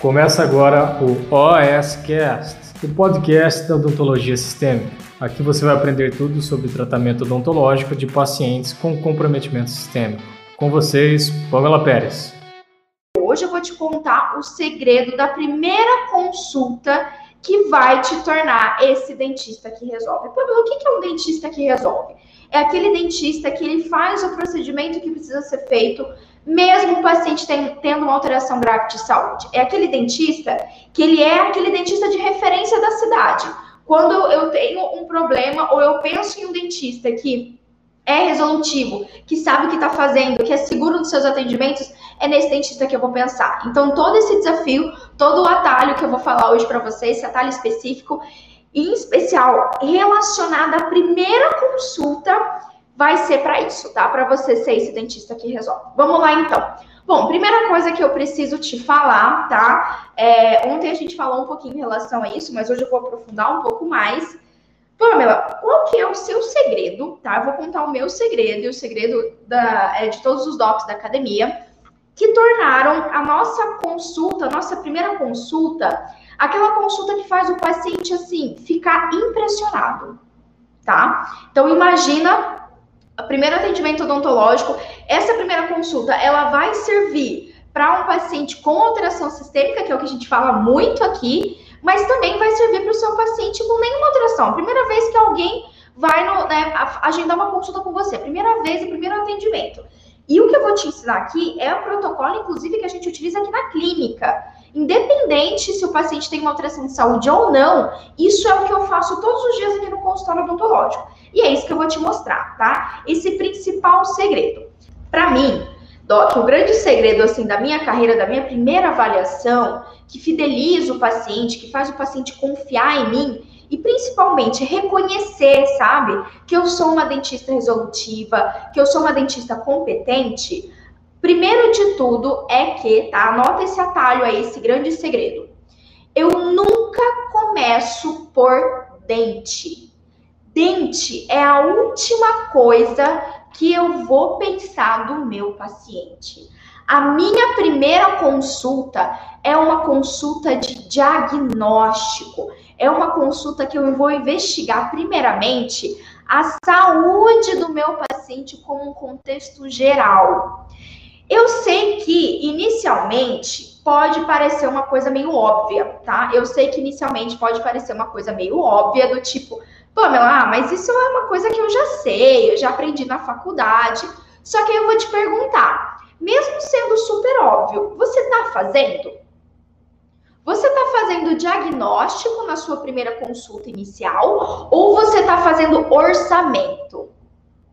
Começa agora o OSCast, o podcast da odontologia sistêmica. Aqui você vai aprender tudo sobre tratamento odontológico de pacientes com comprometimento sistêmico. Com vocês, Pamela Pérez. Hoje eu vou te contar o segredo da primeira consulta que vai te tornar esse dentista que resolve. Pamela, o que é um dentista que resolve? É aquele dentista que ele faz o procedimento que precisa ser feito mesmo o paciente tem, tendo uma alteração grave de saúde. É aquele dentista que ele é aquele dentista de referência da cidade. Quando eu tenho um problema ou eu penso em um dentista que é resolutivo, que sabe o que está fazendo, que é seguro nos seus atendimentos, é nesse dentista que eu vou pensar. Então, todo esse desafio, todo o atalho que eu vou falar hoje para vocês, esse atalho específico, em especial relacionado à primeira consulta vai ser para isso, tá? Para você ser esse dentista que resolve. Vamos lá então. Bom, primeira coisa que eu preciso te falar, tá? É, ontem a gente falou um pouquinho em relação a isso, mas hoje eu vou aprofundar um pouco mais. Pamela, qual que é o seu segredo, tá? Eu vou contar o meu segredo e o segredo da, é, de todos os docs da academia que tornaram a nossa consulta, a nossa primeira consulta, aquela consulta que faz o paciente assim ficar impressionado, tá? Então imagina primeiro atendimento odontológico, essa primeira consulta, ela vai servir para um paciente com alteração sistêmica, que é o que a gente fala muito aqui, mas também vai servir para o seu paciente com nenhuma alteração. Primeira vez que alguém vai no, né, agendar uma consulta com você, primeira vez, o primeiro atendimento. E o que eu vou te ensinar aqui é o protocolo, inclusive, que a gente utiliza aqui na clínica. Independente se o paciente tem uma alteração de saúde ou não, isso é o que eu faço todos os dias aqui no consultório odontológico. E é isso que eu vou te mostrar, tá? Esse principal segredo. Para mim, Doc, o grande segredo assim da minha carreira, da minha primeira avaliação, que fideliza o paciente, que faz o paciente confiar em mim e principalmente reconhecer, sabe, que eu sou uma dentista resolutiva, que eu sou uma dentista competente. Primeiro de tudo é que, tá? Anota esse atalho aí, esse grande segredo. Eu nunca começo por dente. Dente é a última coisa que eu vou pensar do meu paciente. A minha primeira consulta é uma consulta de diagnóstico. É uma consulta que eu vou investigar primeiramente a saúde do meu paciente como um contexto geral. Eu sei que inicialmente pode parecer uma coisa meio óbvia, tá? Eu sei que inicialmente pode parecer uma coisa meio óbvia do tipo, Pamela, ah, mas isso é uma coisa que eu já sei, eu já aprendi na faculdade. Só que eu vou te perguntar, mesmo sendo super óbvio, você está fazendo? Você está fazendo diagnóstico na sua primeira consulta inicial ou você está fazendo orçamento?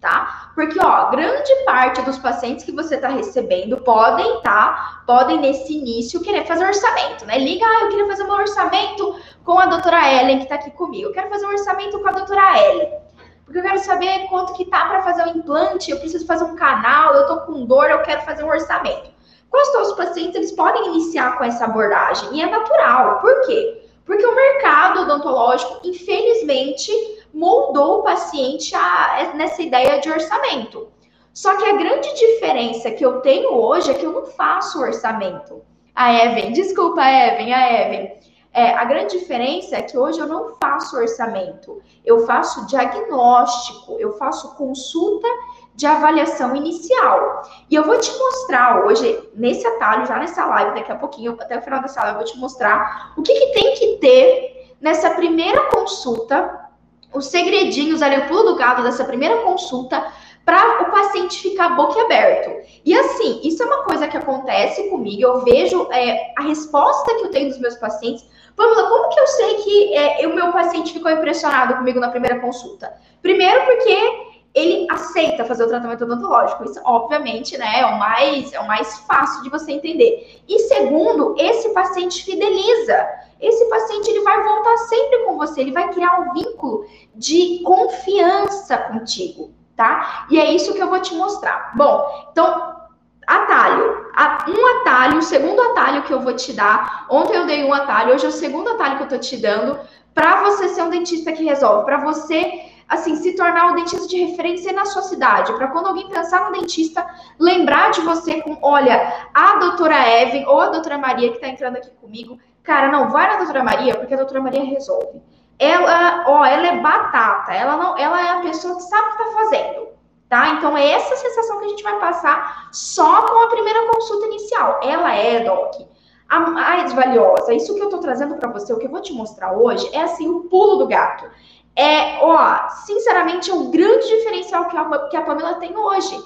Tá? Porque, ó, grande parte dos pacientes que você está recebendo podem, tá? Podem, nesse início, querer fazer orçamento, né? Liga, ah, eu queria fazer um orçamento com a doutora Ellen, que está aqui comigo. Eu quero fazer um orçamento com a doutora Ellen. Porque eu quero saber quanto que tá para fazer o implante, eu preciso fazer um canal, eu tô com dor, eu quero fazer um orçamento. Com os pacientes, eles podem iniciar com essa abordagem, e é natural. Por quê? Porque o mercado odontológico, infelizmente, moldou o paciente a, nessa ideia de orçamento. Só que a grande diferença que eu tenho hoje é que eu não faço orçamento. A Evan, desculpa, Evan, a Evan. É, a grande diferença é que hoje eu não faço orçamento, eu faço diagnóstico, eu faço consulta de avaliação inicial. E eu vou te mostrar hoje, nesse atalho, já nessa live, daqui a pouquinho, até o final dessa live, eu vou te mostrar o que, que tem que ter nessa primeira consulta os segredinhos ali, o pulo do gato dessa primeira consulta para o paciente ficar boquiaberto. E assim, isso é uma coisa que acontece comigo, eu vejo é, a resposta que eu tenho dos meus pacientes. Lá, como que eu sei que é, o meu paciente ficou impressionado comigo na primeira consulta? Primeiro porque ele aceita fazer o tratamento odontológico. Isso, obviamente, né, é o mais é o mais fácil de você entender. E segundo, esse paciente fideliza esse paciente ele vai voltar sempre com você, ele vai criar um vínculo de confiança contigo, tá? E é isso que eu vou te mostrar. Bom, então, atalho. Um atalho, o segundo atalho que eu vou te dar. Ontem eu dei um atalho, hoje é o segundo atalho que eu tô te dando para você ser um dentista que resolve, para você assim, se tornar o dentista de referência na sua cidade, para quando alguém pensar no dentista, lembrar de você com, olha, a doutora Evan ou a doutora Maria que está entrando aqui comigo, cara, não, vai na doutora Maria, porque a doutora Maria resolve. Ela, ó, ela é batata, ela não, ela é a pessoa que sabe o que está fazendo. Tá? Então, é essa sensação que a gente vai passar só com a primeira consulta inicial. Ela é, Doc, a mais valiosa. Isso que eu tô trazendo para você, o que eu vou te mostrar hoje, é assim, o pulo do gato. É, ó, sinceramente, é um grande diferencial que a, que a Pamela tem hoje.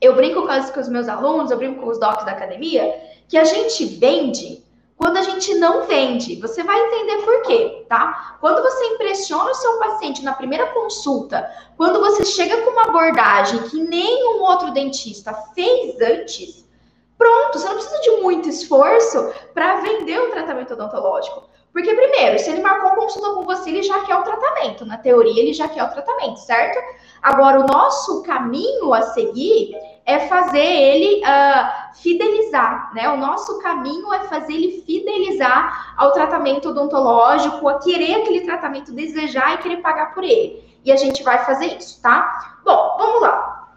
Eu brinco com, as, com os meus alunos, eu brinco com os docs da academia, que a gente vende quando a gente não vende. Você vai entender por quê, tá? Quando você impressiona o seu paciente na primeira consulta, quando você chega com uma abordagem que nenhum outro dentista fez antes, pronto, você não precisa de muito esforço para vender o tratamento odontológico. Porque, primeiro, se ele marcou consulta com você, ele já quer o tratamento. Na teoria, ele já quer o tratamento, certo? Agora, o nosso caminho a seguir é fazer ele uh, fidelizar, né? O nosso caminho é fazer ele fidelizar ao tratamento odontológico, a querer aquele tratamento, desejar e querer pagar por ele. E a gente vai fazer isso, tá? Bom, vamos lá.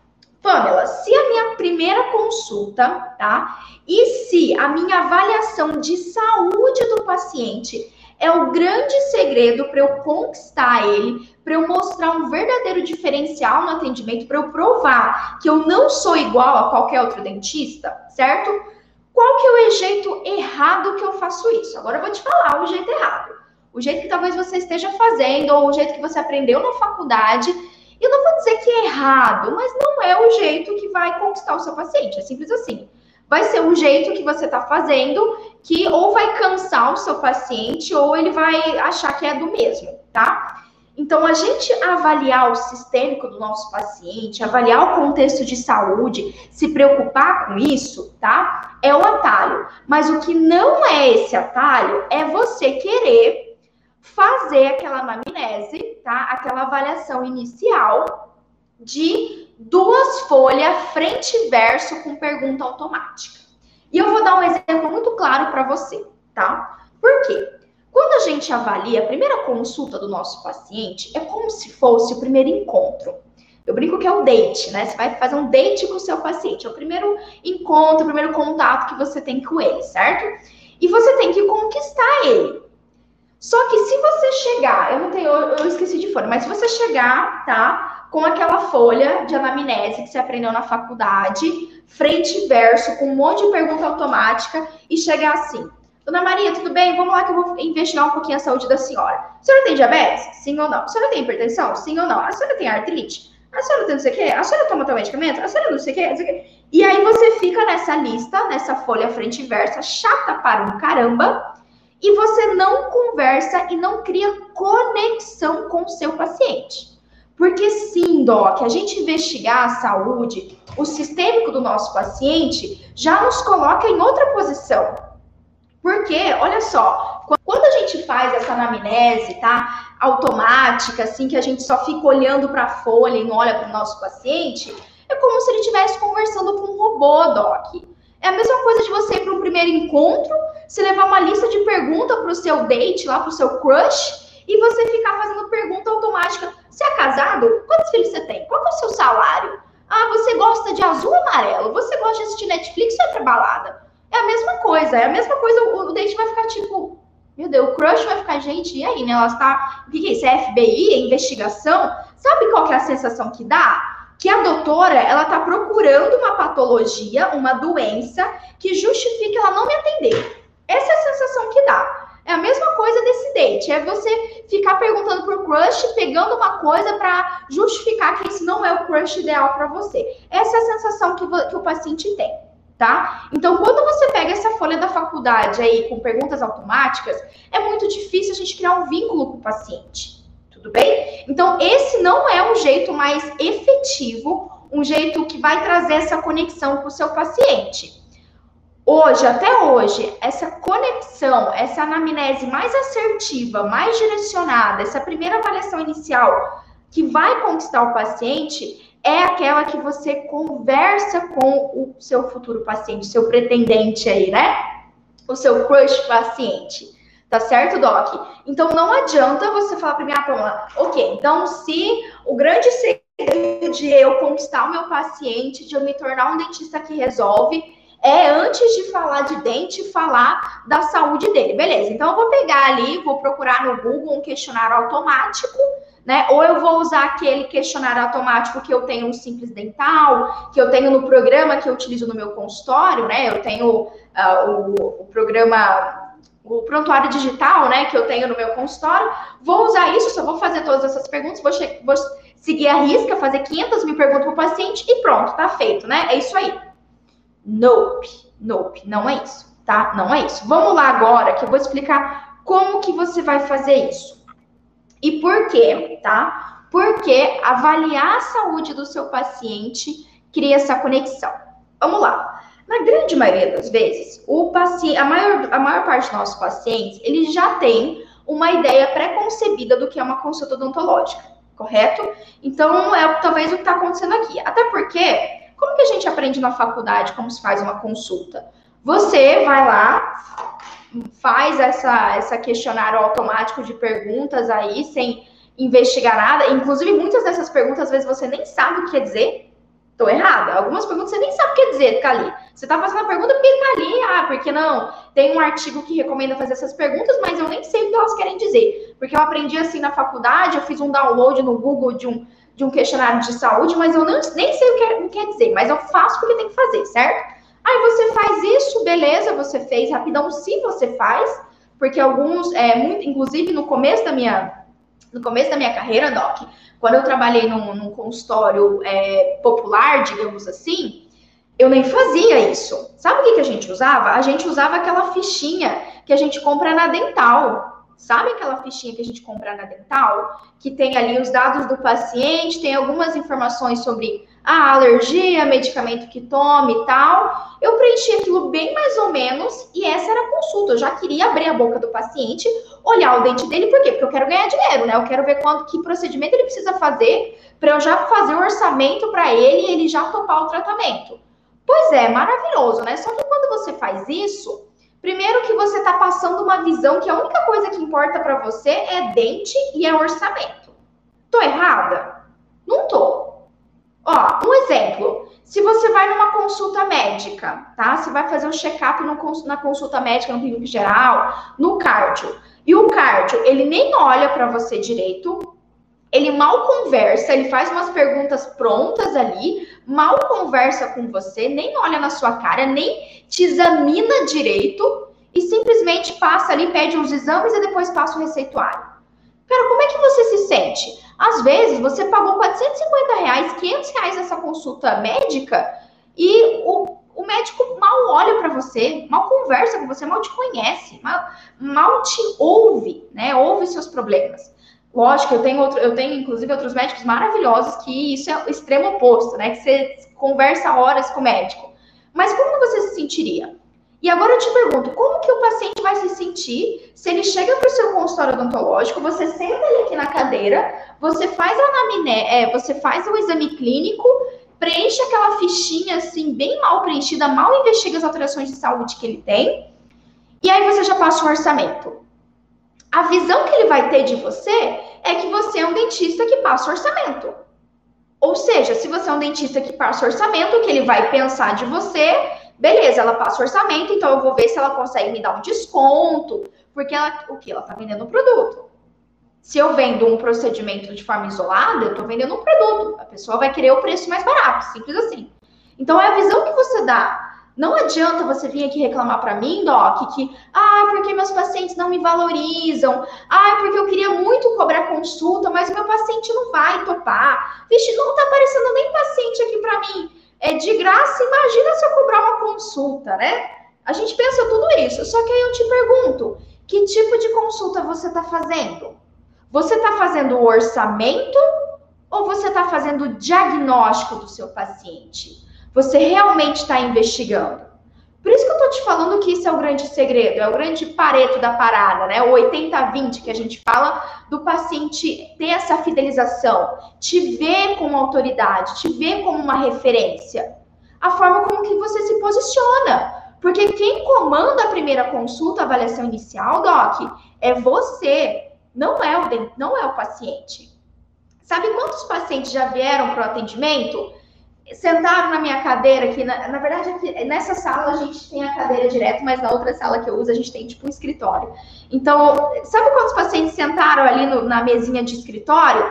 Pamela, se a minha primeira consulta, tá? E se a minha avaliação de saúde do paciente é o grande segredo para eu conquistar ele, para eu mostrar um verdadeiro diferencial no atendimento, para eu provar que eu não sou igual a qualquer outro dentista, certo? Qual que é o jeito errado que eu faço isso? Agora eu vou te falar o jeito errado. O jeito que talvez você esteja fazendo, ou o jeito que você aprendeu na faculdade. Eu não vou dizer que é errado, mas não é o jeito que vai conquistar o seu paciente. É simples assim vai ser um jeito que você está fazendo que ou vai cansar o seu paciente ou ele vai achar que é do mesmo, tá? Então, a gente avaliar o sistêmico do nosso paciente, avaliar o contexto de saúde, se preocupar com isso, tá? É o atalho. Mas o que não é esse atalho é você querer fazer aquela anamnese, tá? Aquela avaliação inicial de duas folhas frente e verso com pergunta automática. E eu vou dar um exemplo muito claro para você, tá? Por quê? Quando a gente avalia a primeira consulta do nosso paciente, é como se fosse o primeiro encontro. Eu brinco que é o date, né? Você vai fazer um date com o seu paciente. É o primeiro encontro, o primeiro contato que você tem com ele, certo? E você tem que conquistar ele. Só que se você chegar, eu não tenho, eu esqueci de fora, mas se você chegar, tá? com aquela folha de anamnese que você aprendeu na faculdade, frente e verso, com um monte de pergunta automática, e chegar assim: Dona Maria, tudo bem? Vamos lá que eu vou investigar um pouquinho a saúde da senhora. A senhora tem diabetes? Sim ou não? A senhora tem hipertensão? Sim ou não? A senhora tem artrite? A senhora tem não sei o quê? A senhora toma tal medicamento? A senhora não sei o quê? Não sei o quê? E aí você fica nessa lista, nessa folha frente e verso, chata para um caramba, e você não conversa e não cria conexão com o seu paciente. Porque sim, Doc, a gente investigar a saúde, o sistêmico do nosso paciente, já nos coloca em outra posição. Porque, olha só, quando a gente faz essa anamnese, tá? Automática, assim, que a gente só fica olhando para a folha e não olha para o nosso paciente, é como se ele estivesse conversando com um robô, Doc. É a mesma coisa de você ir para um primeiro encontro, se levar uma lista de perguntas para o seu date, lá para o seu crush, e você ficar fazendo pergunta automática. Você é casado? Quantos filhos você tem? Qual é o seu salário? Ah, você gosta de azul ou amarelo? Você gosta de assistir Netflix ou é pra balada? É a mesma coisa, é a mesma coisa, o, o date vai ficar tipo, meu Deus, o crush vai ficar, gente, e aí, né? Ela está. O que, que é isso? É FBI? É investigação? Sabe qual que é a sensação que dá? Que a doutora, ela tá procurando uma patologia, uma doença, que justifique ela não me atender. Essa é a sensação que dá. É a mesma coisa desse date, é você ficar perguntando pro crush, pegando uma coisa para justificar que esse não é o crush ideal para você. Essa é a sensação que, que o paciente tem, tá? Então, quando você pega essa folha da faculdade aí com perguntas automáticas, é muito difícil a gente criar um vínculo com o paciente. Tudo bem? Então, esse não é um jeito mais efetivo, um jeito que vai trazer essa conexão com o seu paciente hoje, até hoje, essa conexão, essa anamnese mais assertiva, mais direcionada, essa primeira avaliação inicial que vai conquistar o paciente é aquela que você conversa com o seu futuro paciente, seu pretendente aí, né? O seu crush paciente. Tá certo, Doc? Então não adianta você falar para mim, ah, Pamela, ok, então se o grande segredo de eu conquistar o meu paciente, de eu me tornar um dentista que resolve, é antes de falar de dente, falar da saúde dele. Beleza, então eu vou pegar ali, vou procurar no Google um questionário automático, né? Ou eu vou usar aquele questionário automático que eu tenho no Simples Dental, que eu tenho no programa que eu utilizo no meu consultório, né? Eu tenho uh, o, o programa o prontuário digital, né, que eu tenho no meu consultório, vou usar isso, só vou fazer todas essas perguntas, vou, vou seguir a risca, fazer 500 mil perguntas para o paciente e pronto, tá feito, né? É isso aí. Nope, nope, não é isso, tá? Não é isso. Vamos lá agora que eu vou explicar como que você vai fazer isso. E por quê, tá? Porque avaliar a saúde do seu paciente cria essa conexão. Vamos lá. Na grande maioria das vezes, o paciente, a maior, a maior parte dos nossos pacientes, eles já têm uma ideia pré-concebida do que é uma consulta odontológica, correto? Então, é talvez o que está acontecendo aqui. Até porque como que a gente aprende na faculdade como se faz uma consulta? Você vai lá, faz essa, essa questionário automático de perguntas aí, sem investigar nada. Inclusive, muitas dessas perguntas, às vezes, você nem sabe o que quer dizer. Estou errada. Algumas perguntas você nem sabe o que quer dizer, tá ali. Você está fazendo a pergunta porque está ali. Ah, porque não? Tem um artigo que recomenda fazer essas perguntas, mas eu nem sei o que elas querem dizer. Porque eu aprendi assim na faculdade, eu fiz um download no Google de um de um questionário de saúde, mas eu não, nem sei o que é, quer dizer, mas eu faço porque tem que fazer, certo? Aí você faz isso, beleza, você fez rapidão, se você faz, porque alguns, é, muito, inclusive no começo da minha, no começo da minha carreira, Doc, quando eu trabalhei num, num consultório é, popular, digamos assim, eu nem fazia isso. Sabe o que, que a gente usava? A gente usava aquela fichinha que a gente compra na dental. Sabe aquela fichinha que a gente compra na dental? Que tem ali os dados do paciente, tem algumas informações sobre a alergia, medicamento que tome e tal. Eu preenchi aquilo bem mais ou menos e essa era a consulta. Eu já queria abrir a boca do paciente, olhar o dente dele, por quê? Porque eu quero ganhar dinheiro, né? Eu quero ver quanto, que procedimento ele precisa fazer para eu já fazer o orçamento para ele e ele já topar o tratamento. Pois é, maravilhoso, né? Só que quando você faz isso, Primeiro que você está passando uma visão que a única coisa que importa para você é dente e é orçamento. Tô errada? Não tô. Ó, um exemplo. Se você vai numa consulta médica, tá? Você vai fazer um check-up na consulta médica no clínico geral, no cardio. E o cardio, ele nem olha para você direito, ele mal conversa, ele faz umas perguntas prontas ali, mal conversa com você, nem olha na sua cara, nem te examina direito e simplesmente passa ali, pede uns exames e depois passa o receituário. Cara, como é que você se sente? Às vezes você pagou 450 reais, 500 reais nessa consulta médica e o, o médico mal olha para você, mal conversa com você, mal te conhece, mal, mal te ouve, né? Ouve seus problemas. Lógico, eu tenho, outro, eu tenho inclusive outros médicos maravilhosos que isso é o extremo oposto, né? Que você conversa horas com o médico. Mas como você se sentiria? E agora eu te pergunto, como que o paciente vai se sentir se ele chega para o seu consultório odontológico, você senta ele aqui na cadeira, você faz a é, você faz o exame clínico, preenche aquela fichinha assim, bem mal preenchida, mal investiga as alterações de saúde que ele tem, e aí você já passa o orçamento a visão que ele vai ter de você é que você é um dentista que passa orçamento. Ou seja, se você é um dentista que passa orçamento, o que ele vai pensar de você, beleza, ela passa orçamento, então eu vou ver se ela consegue me dar um desconto, porque ela, o que? Ela está vendendo um produto. Se eu vendo um procedimento de forma isolada, eu estou vendendo um produto. A pessoa vai querer o preço mais barato, simples assim. Então é a visão que você dá não adianta você vir aqui reclamar para mim, Doc, que, ah, porque meus pacientes não me valorizam, ah, porque eu queria muito cobrar consulta, mas o meu paciente não vai topar. Vixe, não tá aparecendo nem paciente aqui para mim. É de graça, imagina se eu cobrar uma consulta, né? A gente pensa tudo isso. Só que aí eu te pergunto, que tipo de consulta você está fazendo? Você está fazendo o orçamento ou você está fazendo o diagnóstico do seu paciente? Você realmente está investigando. Por isso que eu estou te falando que isso é o grande segredo, é o grande pareto da parada, né? O 80-20 que a gente fala do paciente ter essa fidelização, te ver como autoridade, te ver como uma referência. A forma como que você se posiciona. Porque quem comanda a primeira consulta, a avaliação inicial, Doc, é você, não é o, não é o paciente. Sabe quantos pacientes já vieram para o atendimento? Sentaram na minha cadeira aqui, na, na verdade, aqui, nessa sala a gente tem a cadeira direto, mas na outra sala que eu uso a gente tem tipo um escritório. Então, sabe quantos pacientes sentaram ali no, na mesinha de escritório?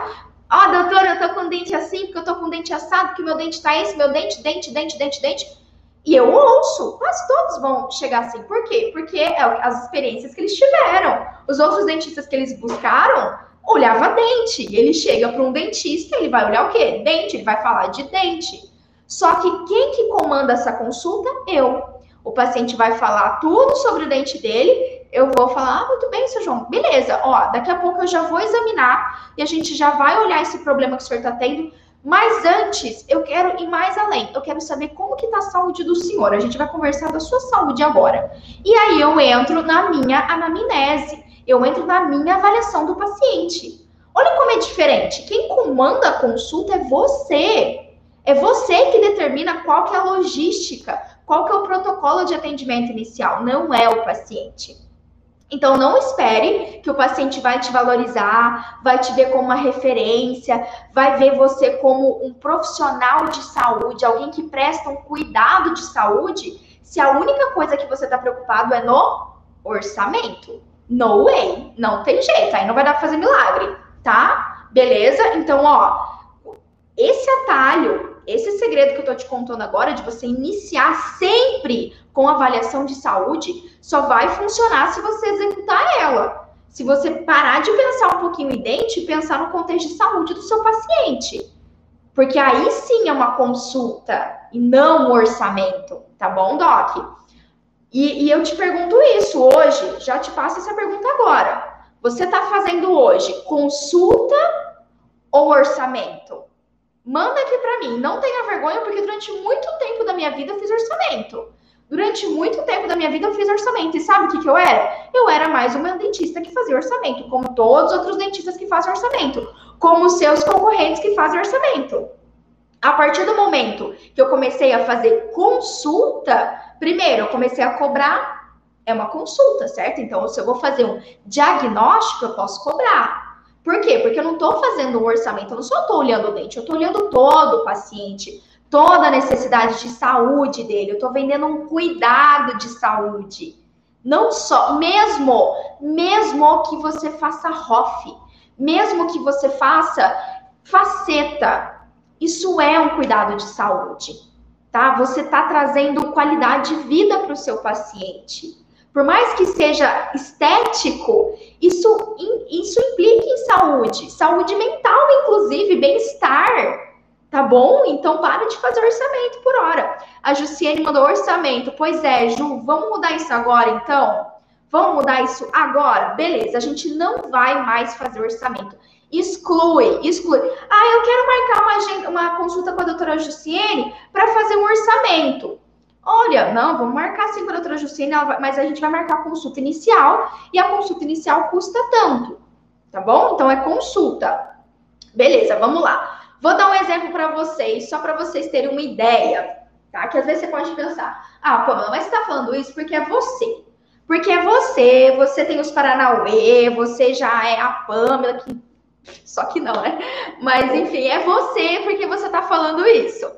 Ó, oh, doutora, eu tô com dente assim, porque eu tô com dente assado, porque meu dente tá esse, meu dente, dente, dente, dente, dente. E eu ouço, quase todos vão chegar assim. Por quê? Porque é as experiências que eles tiveram. Os outros dentistas que eles buscaram olhava dente. Ele chega para um dentista, ele vai olhar o quê? Dente, ele vai falar de dente. Só que quem que comanda essa consulta? Eu. O paciente vai falar tudo sobre o dente dele, eu vou falar, ah, muito bem, seu João, beleza, ó, daqui a pouco eu já vou examinar e a gente já vai olhar esse problema que o senhor está tendo, mas antes, eu quero ir mais além. Eu quero saber como que tá a saúde do senhor. A gente vai conversar da sua saúde agora. E aí eu entro na minha anamnese eu entro na minha avaliação do paciente. Olha como é diferente. Quem comanda a consulta é você. É você que determina qual que é a logística, qual que é o protocolo de atendimento inicial, não é o paciente. Então, não espere que o paciente vai te valorizar, vai te ver como uma referência, vai ver você como um profissional de saúde, alguém que presta um cuidado de saúde, se a única coisa que você está preocupado é no orçamento. No way, não tem jeito, aí não vai dar pra fazer milagre, tá? Beleza? Então, ó, esse atalho, esse segredo que eu tô te contando agora, de você iniciar sempre com avaliação de saúde, só vai funcionar se você executar ela. Se você parar de pensar um pouquinho em dente e pensar no contexto de saúde do seu paciente. Porque aí sim é uma consulta e não um orçamento, tá bom, Doc? E, e eu te pergunto isso hoje, já te passo essa pergunta agora. Você está fazendo hoje consulta ou orçamento? Manda aqui para mim. Não tenha vergonha, porque durante muito tempo da minha vida eu fiz orçamento. Durante muito tempo da minha vida eu fiz orçamento. E sabe o que, que eu era? Eu era mais uma dentista que fazia orçamento, como todos os outros dentistas que fazem orçamento, como os seus concorrentes que fazem orçamento. A partir do momento que eu comecei a fazer consulta, primeiro eu comecei a cobrar, é uma consulta, certo? Então, se eu vou fazer um diagnóstico, eu posso cobrar. Por quê? Porque eu não estou fazendo um orçamento, eu não só estou olhando o dente, eu estou olhando todo o paciente, toda a necessidade de saúde dele, eu estou vendendo um cuidado de saúde. Não só, mesmo, mesmo que você faça ROF, mesmo que você faça faceta, isso é um cuidado de saúde, tá? Você está trazendo qualidade de vida para o seu paciente. Por mais que seja estético, isso, isso implica em saúde, saúde mental, inclusive, bem-estar. Tá bom? Então para de fazer orçamento por hora. A Jussiane mandou orçamento. Pois é, Ju, vamos mudar isso agora então? Vamos mudar isso agora? Beleza, a gente não vai mais fazer orçamento. Exclui, exclui. Ah, eu quero marcar uma, uma consulta com a doutora Jussiene para fazer um orçamento. Olha, não, vamos marcar sim com a doutora Jussiene, mas a gente vai marcar a consulta inicial e a consulta inicial custa tanto, tá bom? Então é consulta. Beleza, vamos lá. Vou dar um exemplo para vocês, só para vocês terem uma ideia, tá? Que às vezes você pode pensar, ah, Pamela, mas você tá falando isso porque é você. Porque é você, você tem os Paranauê, você já é a Pamela, que só que não, né? Mas enfim, é você porque você tá falando isso.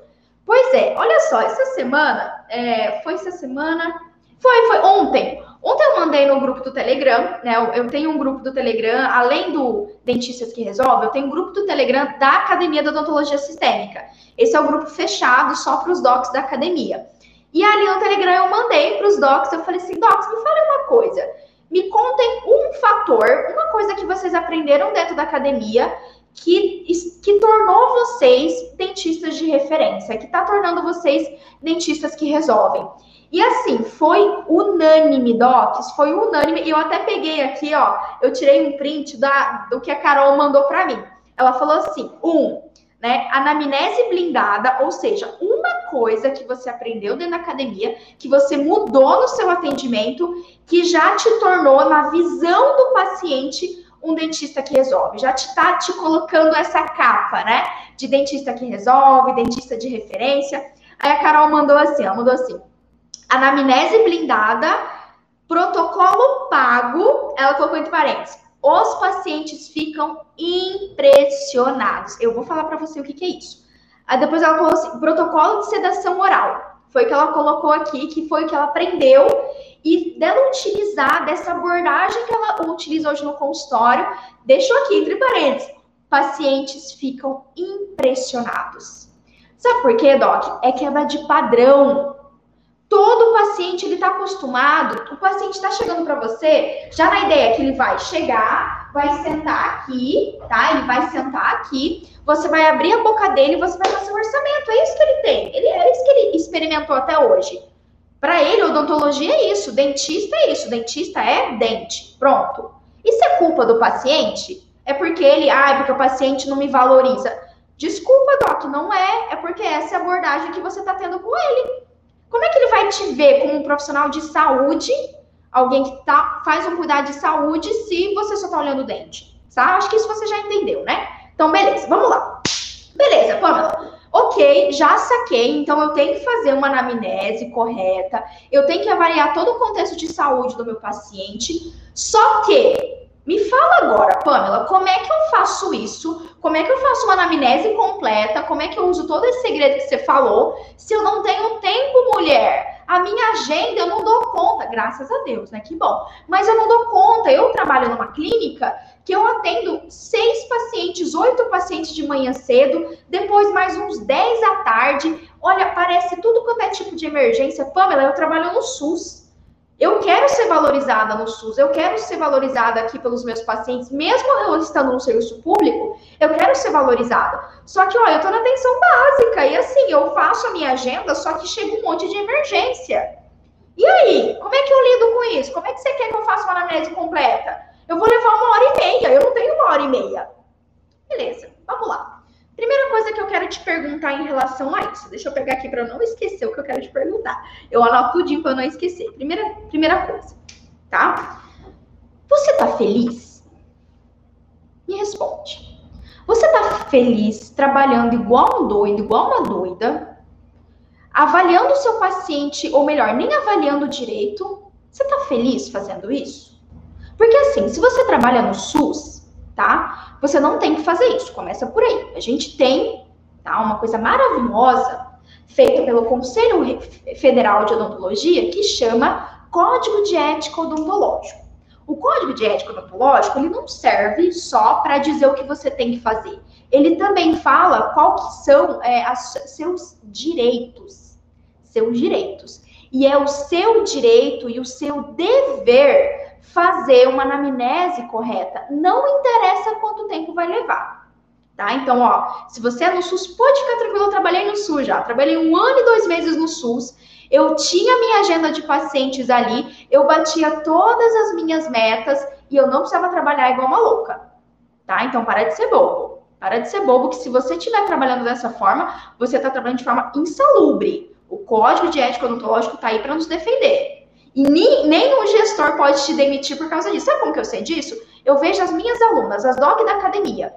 Pois é, olha só, essa semana, é, foi essa semana? Foi, foi ontem. Ontem eu mandei no grupo do Telegram, né? Eu, tenho um grupo do Telegram, além do Dentistas que Resolve, eu tenho um grupo do Telegram da Academia da Odontologia Sistêmica. Esse é o grupo fechado só para os docs da academia. E ali no Telegram eu mandei para os docs, eu falei assim, docs, me fale uma coisa. Me contem um fator, uma coisa que vocês aprenderam dentro da academia que, que tornou vocês dentistas de referência, que está tornando vocês dentistas que resolvem. E assim, foi unânime, Docs, foi unânime. E eu até peguei aqui, ó, eu tirei um print da, do que a Carol mandou para mim. Ela falou assim: um, né? Anamnese blindada, ou seja, uma coisa que você aprendeu dentro da academia, que você mudou no seu atendimento, que já te tornou, na visão do paciente, um dentista que resolve. Já te tá te colocando essa capa, né? De dentista que resolve, dentista de referência. Aí a Carol mandou assim, ela mandou assim. Anamnese blindada, protocolo pago, ela colocou entre parênteses. Os pacientes ficam impressionados. Eu vou falar para você o que, que é isso. Aí depois ela colocou assim, protocolo de sedação oral. Foi o que ela colocou aqui, que foi o que ela aprendeu. E dela utilizar dessa abordagem que ela utiliza hoje no consultório, deixou aqui entre parênteses. Pacientes ficam impressionados. Sabe por quê, Doc? É quebra de padrão. Todo paciente ele está acostumado, o paciente está chegando para você já na ideia que ele vai chegar, vai sentar aqui, tá? Ele vai sentar aqui, você vai abrir a boca dele e você vai fazer o orçamento. É isso que ele tem. Ele, é isso que ele experimentou até hoje. Para ele, odontologia é isso, dentista é isso, dentista é dente. Pronto. Isso é culpa do paciente? É porque ele, ah, é porque o paciente não me valoriza. Desculpa, Doc, não é. É porque essa é a abordagem que você está tendo com ele. Como é que ele vai te ver como um profissional de saúde, alguém que tá, faz um cuidado de saúde, se você só tá olhando o dente? Tá? Acho que isso você já entendeu, né? Então, beleza, vamos lá. Beleza, Pamela. Ok, já saquei, então eu tenho que fazer uma anamnese correta, eu tenho que avaliar todo o contexto de saúde do meu paciente, só que me fala agora, Pamela, como é que eu faço isso? Como é que eu faço uma anamnese completa? Como é que eu uso todo esse segredo que você falou? Se eu não tenho tempo, mulher, a minha agenda eu não dou conta, graças a Deus, né? Que bom. Mas eu não dou conta. Eu trabalho numa clínica que eu atendo seis pacientes, oito pacientes de manhã cedo, depois mais uns dez à tarde. Olha, parece tudo quanto é tipo de emergência. Pamela, eu trabalho no SUS. Eu quero ser valorizada no SUS, eu quero ser valorizada aqui pelos meus pacientes, mesmo eu estando no serviço público, eu quero ser valorizada. Só que, olha, eu tô na atenção básica e assim, eu faço a minha agenda, só que chega um monte de emergência. E aí, como é que eu lido com isso? Como é que você quer que eu faça uma anamnese completa? Eu vou levar uma hora e meia, eu não tenho uma hora e meia. Beleza, vamos lá. Primeira coisa que eu quero te perguntar em relação a isso. Deixa eu pegar aqui para eu não esquecer o que eu quero te perguntar. Eu anoto tudinho para eu não esquecer. Primeira, primeira coisa, tá? Você tá feliz? Me responde. Você tá feliz trabalhando igual um doido, igual uma doida? Avaliando o seu paciente, ou melhor, nem avaliando direito? Você tá feliz fazendo isso? Porque assim, se você trabalha no SUS, tá? Você não tem que fazer isso, começa por aí. A gente tem tá, uma coisa maravilhosa feita pelo Conselho Federal de Odontologia que chama Código de Ética Odontológico. O Código de Ética Odontológico ele não serve só para dizer o que você tem que fazer. Ele também fala que são é, as, seus direitos, seus direitos. E é o seu direito e o seu dever fazer uma anamnese correta. Não interessa quanto tempo vai levar. Tá? Então, ó, se você é no SUS, pode ficar tranquilo, eu trabalhei no SUS já. Trabalhei um ano e dois meses no SUS. Eu tinha minha agenda de pacientes ali, eu batia todas as minhas metas e eu não precisava trabalhar igual uma louca. Tá? Então, para de ser bobo. Para de ser bobo, que se você estiver trabalhando dessa forma, você está trabalhando de forma insalubre. O código de ética odontológico está aí para nos defender. E nem, nem um gestor pode te demitir por causa disso. Sabe como que eu sei disso? Eu vejo as minhas alunas, as doc da academia.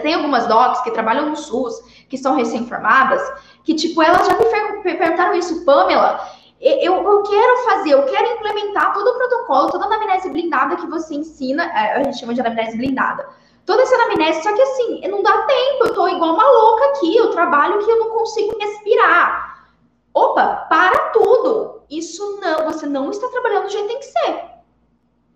Tem algumas docs que trabalham no SUS, que são recém-formadas, que, tipo, elas já me perguntaram isso, Pamela, eu, eu, quero fazer, eu quero implementar todo o protocolo, toda a anamnese blindada que você ensina, é, a gente chama de anamnese blindada. Toda essa anamnese, só que assim, não dá tempo, eu tô igual uma louca aqui, eu trabalho que eu não consigo respirar. Opa, para tudo isso não, você não está trabalhando do jeito que tem que ser.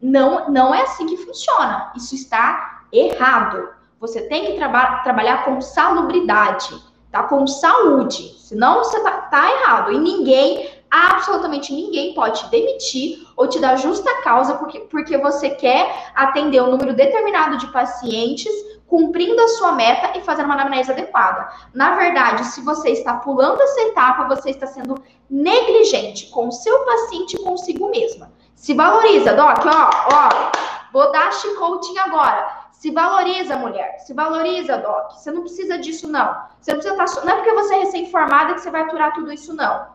Não, não é assim que funciona. Isso está errado. Você tem que traba trabalhar com salubridade, tá? Com saúde. Senão você tá, tá errado. E ninguém, absolutamente ninguém pode te demitir ou te dar justa causa porque, porque você quer atender um número determinado de pacientes cumprindo a sua meta e fazendo uma anamnese adequada. Na verdade, se você está pulando essa etapa, você está sendo negligente com o seu paciente e consigo mesma. Se valoriza, Doc, ó, ó, vou dar chicote agora. Se valoriza, mulher. Se valoriza, Doc. Você não precisa disso, não. Você não precisa estar. Não é porque você é recém-formada que você vai aturar tudo isso, não.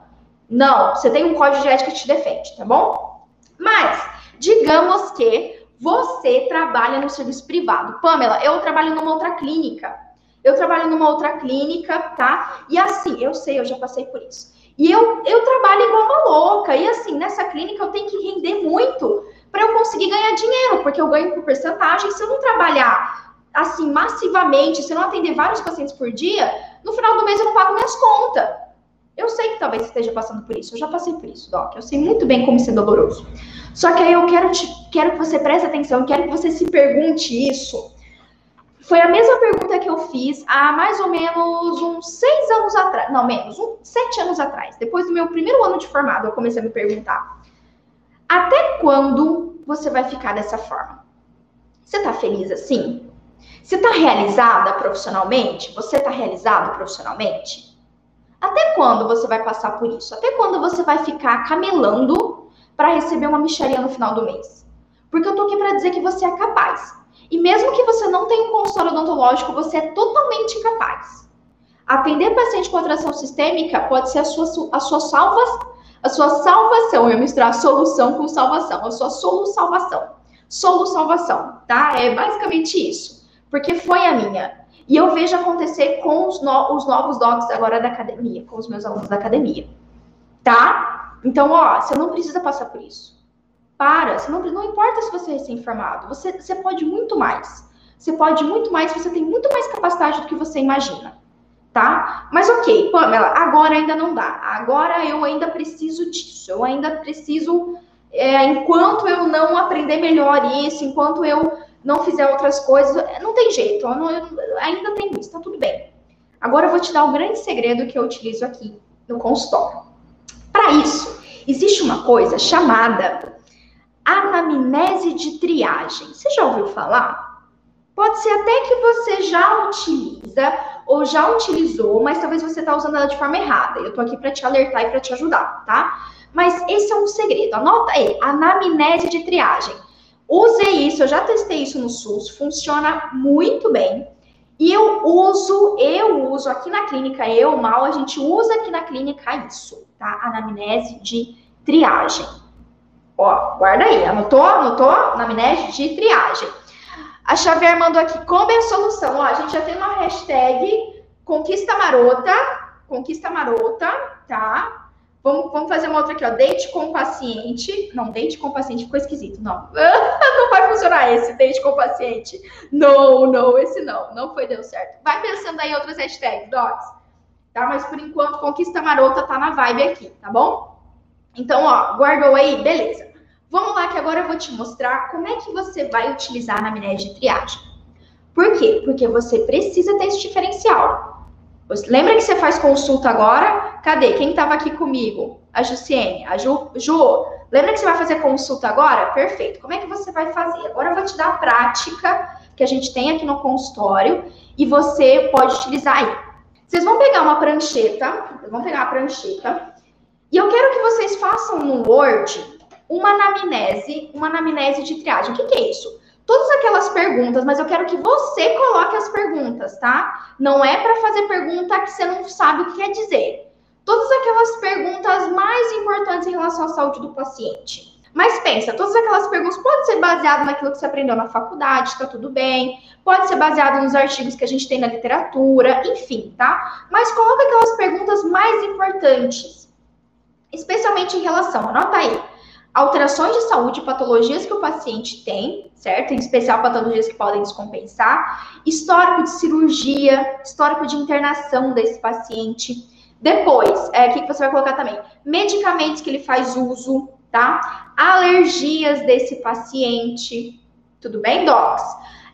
Não, você tem um código de ética que te defende, tá bom? Mas, digamos que você trabalha no serviço privado. Pamela, eu trabalho numa outra clínica. Eu trabalho numa outra clínica, tá? E assim, eu sei, eu já passei por isso. E eu, eu trabalho igual uma louca. E assim, nessa clínica eu tenho que render muito para eu conseguir ganhar dinheiro, porque eu ganho por porcentagem. Se eu não trabalhar assim massivamente, se eu não atender vários pacientes por dia, no final do mês eu não pago minhas contas. Eu sei que talvez esteja passando por isso. Eu já passei por isso, Doc. Eu sei muito bem como ser doloroso. Só que aí eu quero, te, quero que você preste atenção, quero que você se pergunte isso. Foi a mesma pergunta que eu fiz há mais ou menos uns seis anos atrás. Não, menos, uns sete anos atrás. Depois do meu primeiro ano de formado, eu comecei a me perguntar. Até quando você vai ficar dessa forma? Você tá feliz assim? Você tá realizada profissionalmente? Você tá realizado profissionalmente? Até quando você vai passar por isso? Até quando você vai ficar camelando para receber uma micharia no final do mês? Porque eu tô aqui para dizer que você é capaz. E mesmo que você não tenha um consultório odontológico, você é totalmente incapaz. Atender paciente com atração sistêmica pode ser a sua, a sua salva, a sua salvação. Eu misturar solução com salvação. A sua solução. Solução, tá? É basicamente isso. Porque foi a minha. E eu vejo acontecer com os, no, os novos docs agora da academia, com os meus alunos da academia. Tá? Então, ó, você não precisa passar por isso. Para, você não, não importa se você é recém-formado, você, você pode muito mais. Você pode muito mais, você tem muito mais capacidade do que você imagina, tá? Mas ok, Pamela, agora ainda não dá. Agora eu ainda preciso disso. Eu ainda preciso, é, enquanto eu não aprender melhor isso, enquanto eu não fizer outras coisas, não tem jeito. Não, ainda tem isso, tá tudo bem. Agora eu vou te dar o grande segredo que eu utilizo aqui no consultório. Para isso, existe uma coisa chamada anamnese de triagem. Você já ouviu falar? Pode ser até que você já utiliza ou já utilizou, mas talvez você está usando ela de forma errada. Eu estou aqui para te alertar e para te ajudar, tá? Mas esse é um segredo. Anota aí, anamnese de triagem. Usei isso, eu já testei isso no SUS, funciona muito bem. E eu uso, eu uso aqui na clínica, eu, Mal, a gente usa aqui na clínica isso, tá? Anamnese de triagem. Ó, guarda aí. Anotou? Anotou? Anamnese de triagem. A Xavier mandou aqui, como é a solução? Ó, a gente já tem uma hashtag Conquista Marota. Conquista Marota, tá? Vamos, vamos fazer uma outra aqui, ó. Date com paciente. Não, date com paciente ficou esquisito. Não. não vai funcionar esse, date com paciente. Não, não, esse não. Não foi, deu certo. Vai pensando aí em outras hashtags, docs. Tá? Mas por enquanto, Conquista Marota tá na vibe aqui, tá bom? Então, ó, guardou aí? Beleza. Vamos lá que agora eu vou te mostrar como é que você vai utilizar a anamnese de triagem. Por quê? Porque você precisa ter esse diferencial. Lembra que você faz consulta agora? Cadê? Quem estava aqui comigo? A Jussiene, a Ju, Ju. Lembra que você vai fazer consulta agora? Perfeito. Como é que você vai fazer? Agora eu vou te dar a prática que a gente tem aqui no consultório e você pode utilizar aí. Vocês vão pegar uma prancheta, vão pegar a prancheta, e eu quero que vocês façam no Word uma anamnese, uma anamnese de triagem. O que, que é isso? Todas aquelas perguntas, mas eu quero que você coloque as perguntas, tá? Não é para fazer pergunta que você não sabe o que quer dizer. Todas aquelas perguntas mais importantes em relação à saúde do paciente. Mas pensa, todas aquelas perguntas podem ser baseadas naquilo que você aprendeu na faculdade, tá tudo bem. Pode ser baseado nos artigos que a gente tem na literatura, enfim, tá? Mas coloca aquelas perguntas mais importantes, especialmente em relação, anota aí, alterações de saúde, patologias que o paciente tem, certo? Em especial patologias que podem descompensar, histórico de cirurgia, histórico de internação desse paciente. Depois, é, o que você vai colocar também? Medicamentos que ele faz uso, tá? Alergias desse paciente. Tudo bem, docs?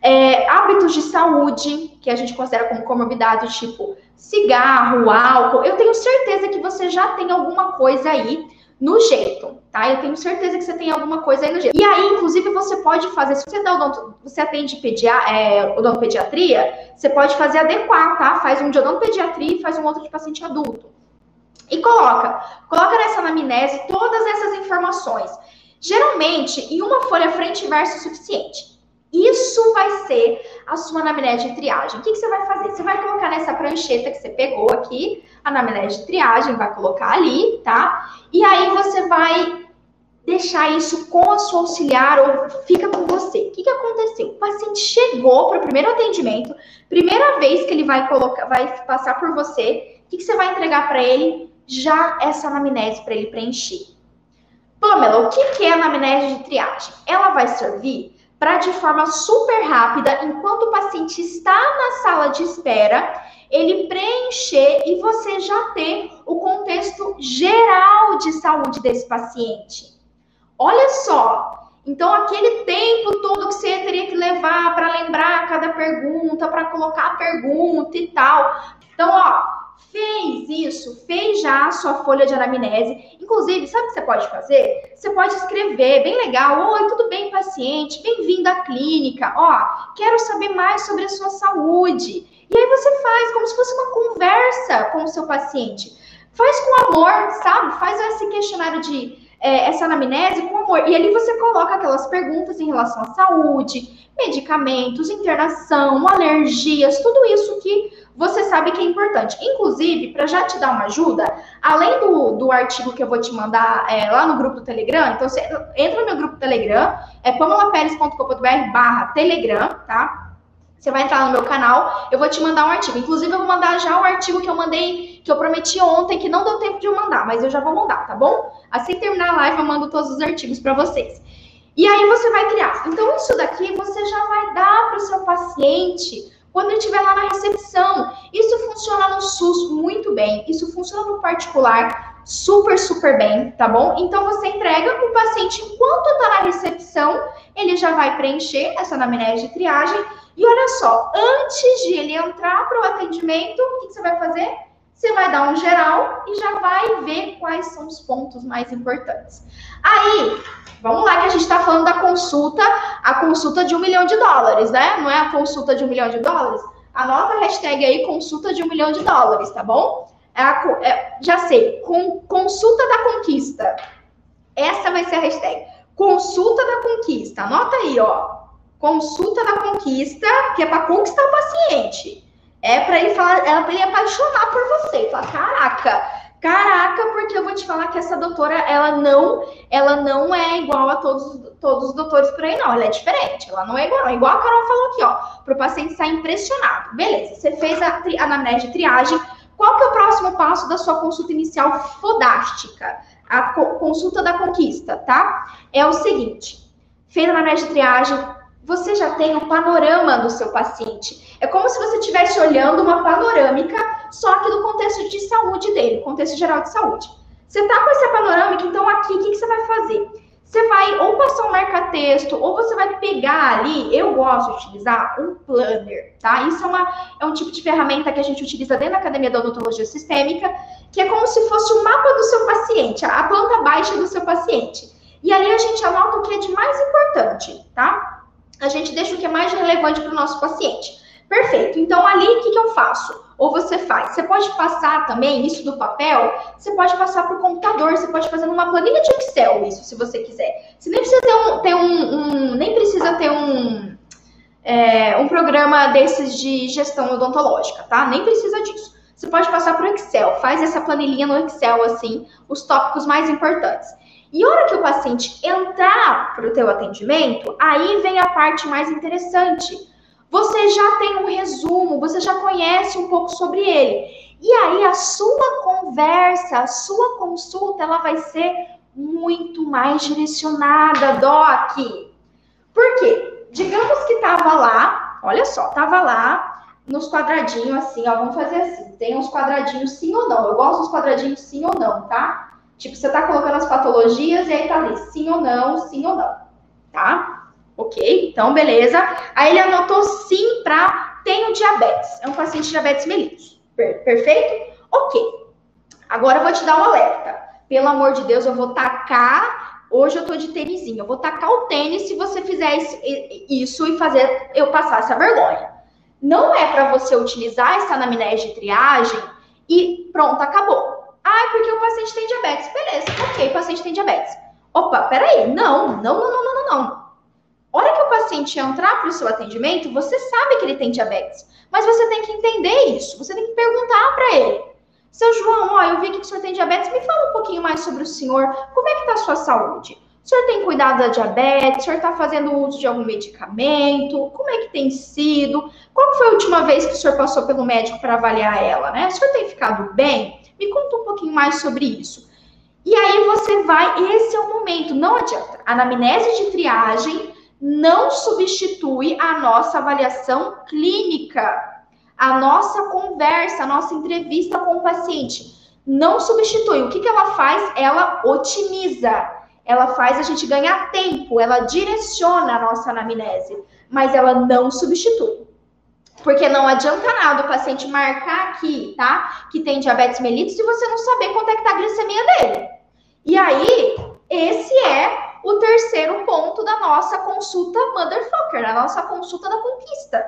É, hábitos de saúde, que a gente considera como comorbidade, tipo cigarro, álcool. Eu tenho certeza que você já tem alguma coisa aí no jeito, tá? Eu tenho certeza que você tem alguma coisa aí no jeito. E aí, inclusive, você pode fazer, se você dá odonto, você atende pedia, é, odontopediatria, você pode fazer adequar, tá? Faz um de odontopediatria e faz um outro de paciente adulto. E coloca, coloca nessa anamnese todas essas informações. Geralmente, em uma folha frente e verso é suficiente. Isso vai ser a sua anamnese de triagem. O que, que, você vai fazer? Você vai colocar nessa prancheta que você pegou aqui, a anamnese de triagem, vai colocar ali, tá? E aí você vai deixar isso com a sua auxiliar ou fica com você. O que, que aconteceu? O paciente chegou para o primeiro atendimento, primeira vez que ele vai colocar, vai passar por você, o que, que você vai entregar para ele? já essa anamnese para ele preencher. Pamela, o que é a anamnese de triagem? Ela vai servir para, de forma super rápida, enquanto o paciente está na sala de espera, ele preencher e você já ter o contexto geral de saúde desse paciente. Olha só, então aquele tempo todo que você teria que levar para lembrar cada pergunta, para colocar a pergunta e tal. Então, ó, fez isso, fez já a sua folha de anamnese. Inclusive, sabe o que você pode fazer? Você pode escrever, bem legal. Oi, tudo bem, paciente? Bem-vindo à clínica. Ó, quero saber mais sobre a sua saúde. E aí você faz como se fosse uma conversa com o seu paciente. Faz com amor, sabe? Faz esse questionário de é, essa anamnese com amor. E ali você coloca aquelas perguntas em relação à saúde, medicamentos, internação, alergias, tudo isso que você sabe que é importante. Inclusive, para já te dar uma ajuda, além do, do artigo que eu vou te mandar é, lá no grupo do Telegram, então você entra no meu grupo do Telegram, é pamelaperes.com.br barra Telegram, tá? Você vai entrar no meu canal, eu vou te mandar um artigo. Inclusive, eu vou mandar já o artigo que eu mandei, que eu prometi ontem, que não deu tempo de eu mandar, mas eu já vou mandar, tá bom? Assim que terminar a live, eu mando todos os artigos para vocês. E aí você vai criar. Então, isso daqui você já vai dar para o seu paciente quando ele estiver lá na recepção. Isso funciona no SUS muito bem, isso funciona no particular super, super bem, tá bom? Então você entrega o paciente enquanto está na recepção, ele já vai preencher essa anamnese de triagem e olha só, antes de ele entrar para o atendimento, o que, que você vai fazer? Você vai dar um geral e já vai ver quais são os pontos mais importantes. Aí, vamos lá que a gente está falando da consulta, a consulta de um milhão de dólares, né? Não é a consulta de um milhão de dólares? Anota a hashtag aí, consulta de um milhão de dólares, tá bom? É a, é, já sei, com, consulta da conquista. Essa vai ser a hashtag. Consulta da conquista. Anota aí, ó consulta da conquista, que é para conquistar o paciente. É para ele falar, é para ele apaixonar por você. Falar, caraca, caraca, porque eu vou te falar que essa doutora, ela não, ela não é igual a todos, todos os doutores por aí, não. Ela é diferente, ela não é igual, não. Igual a Carol falou aqui, ó, para o paciente estar impressionado. Beleza, você fez a, a anamnese de triagem. Qual que é o próximo passo da sua consulta inicial fodástica? A co consulta da conquista, tá? É o seguinte, fez a anamnese de triagem, você já tem um panorama do seu paciente. É como se você estivesse olhando uma panorâmica, só que do contexto de saúde dele, contexto geral de saúde. Você está com essa panorâmica, então aqui o que, que você vai fazer? Você vai ou passar um marca-texto, ou você vai pegar ali. Eu gosto de utilizar um planner, tá? Isso é, uma, é um tipo de ferramenta que a gente utiliza dentro da Academia da Odontologia Sistêmica, que é como se fosse o um mapa do seu paciente, a planta baixa do seu paciente. E ali a gente anota o que é de mais importante, tá? A gente deixa o que é mais relevante para o nosso paciente. Perfeito. Então, ali, o que, que eu faço? Ou você faz? Você pode passar também isso do papel, você pode passar para o computador, você pode fazer numa planilha de Excel, isso, se você quiser. Você nem precisa ter um, ter um, um nem precisa ter um, é, um programa desses de gestão odontológica, tá? Nem precisa disso. Você pode passar para o Excel, faz essa planilhinha no Excel, assim, os tópicos mais importantes. E a hora que o paciente entrar para o teu atendimento, aí vem a parte mais interessante. Você já tem um resumo, você já conhece um pouco sobre ele. E aí a sua conversa, a sua consulta, ela vai ser muito mais direcionada, Doc. Por quê? Digamos que tava lá, olha só, tava lá nos quadradinhos assim, ó, vamos fazer assim, tem uns quadradinhos sim ou não. Eu gosto dos quadradinhos sim ou não, tá? Tipo, você está colocando as patologias e aí tá ali, sim ou não, sim ou não, tá? Ok, então beleza. Aí ele anotou sim para tenho diabetes. É um paciente de diabetes mellitus. Per perfeito? Ok. Agora eu vou te dar um alerta. Pelo amor de Deus, eu vou tacar. Hoje eu tô de tênisinho. Eu vou tacar o tênis se você fizer isso e fazer eu passar essa vergonha. Não é para você utilizar essa anamnese de triagem e pronto, acabou. Ah, porque o paciente tem diabetes. Beleza, ok, o paciente tem diabetes. Opa, peraí, não, não, não, não, não, não. Hora que o paciente entrar para o seu atendimento, você sabe que ele tem diabetes, mas você tem que entender isso, você tem que perguntar para ele. Seu João, ó, eu vi que o senhor tem diabetes, me fala um pouquinho mais sobre o senhor, como é que está a sua saúde? O senhor tem cuidado da diabetes? O senhor está fazendo uso de algum medicamento? Como é que tem sido? Qual foi a última vez que o senhor passou pelo médico para avaliar ela, né? O senhor tem ficado bem? Me conta um pouquinho mais sobre isso. E aí você vai, esse é o momento, não adianta. A anamnese de triagem não substitui a nossa avaliação clínica, a nossa conversa, a nossa entrevista com o paciente. Não substitui. O que, que ela faz? Ela otimiza. Ela faz a gente ganhar tempo, ela direciona a nossa anamnese, mas ela não substitui. Porque não adianta nada o paciente marcar aqui, tá? Que tem diabetes mellitus se você não saber quanto é que tá a glicemia dele. E aí, esse é o terceiro ponto da nossa consulta Motherfucker, a nossa consulta da conquista.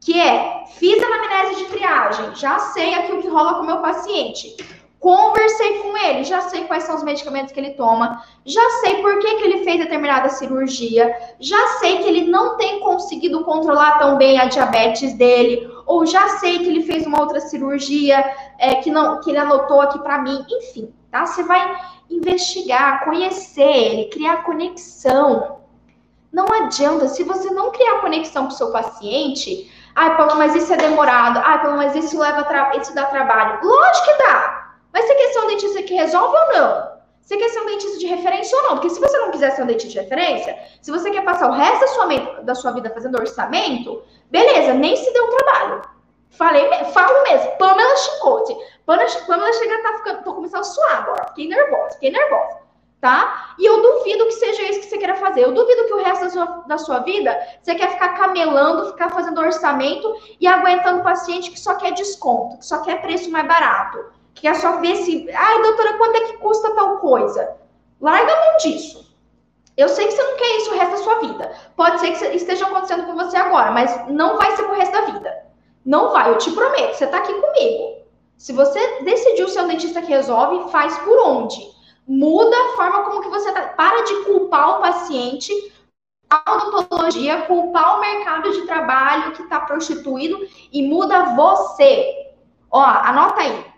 Que é, fiz a anamnese de triagem, já sei aqui o que rola com o meu paciente. Conversei com ele, já sei quais são os medicamentos que ele toma, já sei por que, que ele fez determinada cirurgia, já sei que ele não tem conseguido controlar tão bem a diabetes dele, ou já sei que ele fez uma outra cirurgia é, que não que ele anotou aqui para mim, enfim, tá? Você vai investigar, conhecer ele, criar conexão. Não adianta, se você não criar conexão com o seu paciente, ai, Paulo, mas isso é demorado, ai, Paulo, mas isso leva isso dá trabalho. Lógico que dá. Mas você quer ser um dentista que resolve ou não? Você quer ser um dentista de referência ou não? Porque se você não quiser ser um dentista de referência, se você quer passar o resto da sua, da sua vida fazendo orçamento, beleza, nem se deu trabalho. Falei, falo mesmo, Pamela Chicote. Pamela chega a tá ficando, tô começando a suar agora, fiquei nervosa, fiquei nervosa, tá? E eu duvido que seja isso que você queira fazer. Eu duvido que o resto da sua, da sua vida você quer ficar camelando, ficar fazendo orçamento e aguentando paciente que só quer desconto, que só quer preço mais barato, que é só ver se, ai, doutora, quanto é que custa tal coisa? Larga mão disso. Eu sei que você não quer isso o resto da sua vida. Pode ser que esteja acontecendo com você agora, mas não vai ser pro resto da vida. Não vai, eu te prometo. Você tá aqui comigo. Se você decidiu ser um dentista que resolve, faz por onde? Muda a forma como que você tá. Para de culpar o paciente, a odontologia, culpar o mercado de trabalho que está prostituído e muda você. Ó, anota aí.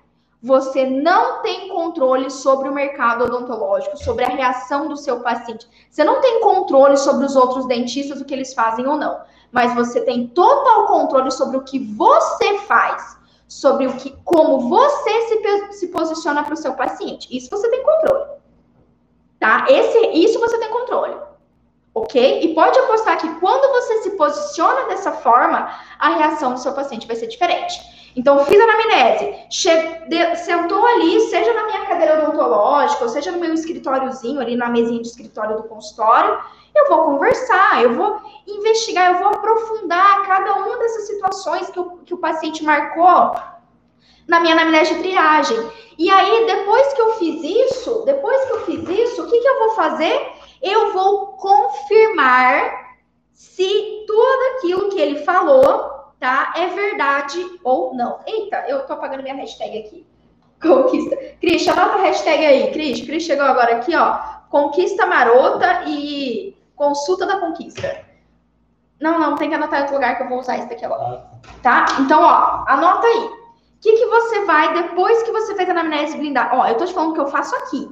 Você não tem controle sobre o mercado odontológico, sobre a reação do seu paciente. Você não tem controle sobre os outros dentistas, o que eles fazem ou não. Mas você tem total controle sobre o que você faz sobre o que, como você se, se posiciona para o seu paciente. Isso você tem controle. Tá? Esse, isso você tem controle. Ok? E pode apostar que quando você se posiciona dessa forma, a reação do seu paciente vai ser diferente. Então, fiz a anamnese, de, sentou ali, seja na minha cadeira odontológica, ou seja no meu escritóriozinho, ali na mesinha de escritório do consultório, eu vou conversar, eu vou investigar, eu vou aprofundar cada uma dessas situações que o, que o paciente marcou na minha anamnese de triagem. E aí, depois que eu fiz isso, depois que eu fiz isso, o que, que eu vou fazer? Eu vou confirmar se tudo aquilo que ele falou, tá, é verdade ou não. Eita, eu tô apagando minha hashtag aqui. Conquista. Cris, anota a hashtag aí, Cris. Cris chegou agora aqui, ó. Conquista marota e Consulta da conquista. Não, não, tem que anotar em outro lugar que eu vou usar isso daqui agora. Tá? Então, ó, anota aí. O que, que você vai, depois que você fez a anamnese blindada? Ó, eu tô te falando que eu faço aqui.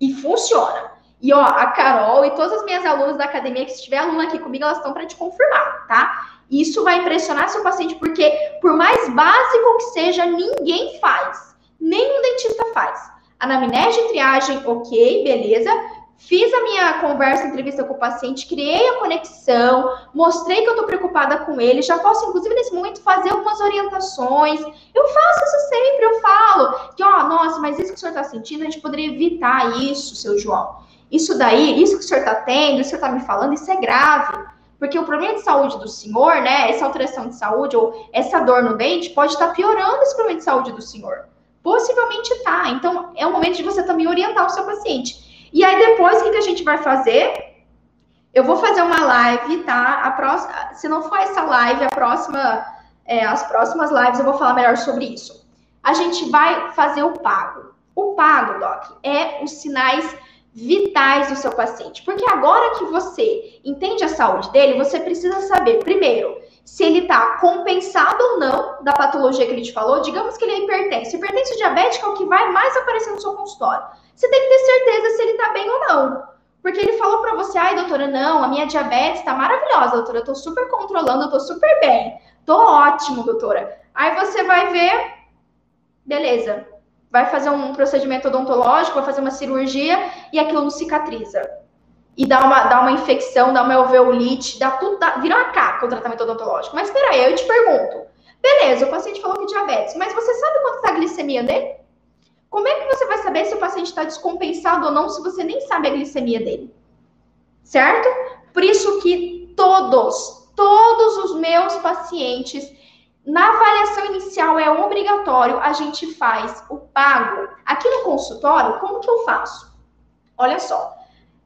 E funciona. E, ó, a Carol e todas as minhas alunas da academia, que se tiver aluna aqui comigo, elas estão para te confirmar, tá? Isso vai impressionar seu paciente, porque, por mais básico que seja, ninguém faz. Nenhum dentista faz. Anamnese de triagem, ok, beleza. Fiz a minha conversa, entrevista com o paciente, criei a conexão, mostrei que eu estou preocupada com ele. Já posso, inclusive, nesse momento, fazer algumas orientações. Eu faço isso sempre, eu falo que, ó, nossa, mas isso que o senhor está sentindo, a gente poderia evitar isso, seu João. Isso daí, isso que o senhor está tendo, isso que o senhor está me falando, isso é grave. Porque o problema de saúde do senhor, né, essa alteração de saúde ou essa dor no dente pode estar piorando esse problema de saúde do senhor. Possivelmente tá. Então, é o momento de você também orientar o seu paciente. E aí depois, o que, que a gente vai fazer? Eu vou fazer uma live, tá? A próxima, se não for essa live, a próxima, é, as próximas lives eu vou falar melhor sobre isso. A gente vai fazer o pago. O pago, Doc, é os sinais vitais do seu paciente. Porque agora que você entende a saúde dele, você precisa saber, primeiro, se ele está compensado ou não da patologia que ele te falou. Digamos que ele é hipertenso. Hipertenso diabético é o que vai mais aparecer no seu consultório. Você tem que ter certeza se ele está bem ou não. Porque ele falou para você, ai, doutora, não, a minha diabetes está maravilhosa, doutora, eu tô super controlando, eu tô super bem. Tô ótimo, doutora. Aí você vai ver, beleza, vai fazer um procedimento odontológico, vai fazer uma cirurgia e aquilo não cicatriza. E dá uma, dá uma infecção, dá uma alveolite, dá tudo, dá, vira uma caca o tratamento odontológico. Mas peraí, eu te pergunto. Beleza, o paciente falou que diabetes, mas você sabe quanto está a glicemia dele? Como é que você vai saber se o paciente está descompensado ou não se você nem sabe a glicemia dele? Certo? Por isso que todos, todos os meus pacientes na avaliação inicial é obrigatório, a gente faz o pago. Aqui no consultório, como que eu faço? Olha só,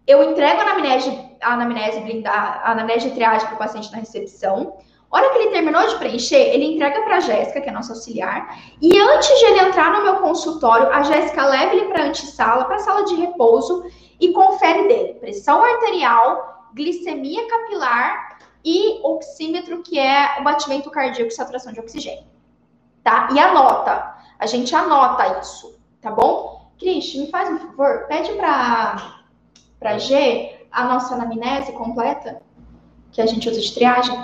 eu entrego a anamnese, a anamnese blindada, a anamnese de triagem para o paciente na recepção. A hora que ele terminou de preencher, ele entrega para a Jéssica, que é nossa auxiliar, e antes de ele entrar no meu consultório, a Jéssica leva ele para a antessala, para a sala de repouso, e confere dele pressão arterial, glicemia capilar e oxímetro, que é o batimento cardíaco e saturação de oxigênio. Tá? E anota. A gente anota isso, tá bom? Cris, me faz um favor, pede para para G a nossa anamnese completa, que a gente usa de triagem.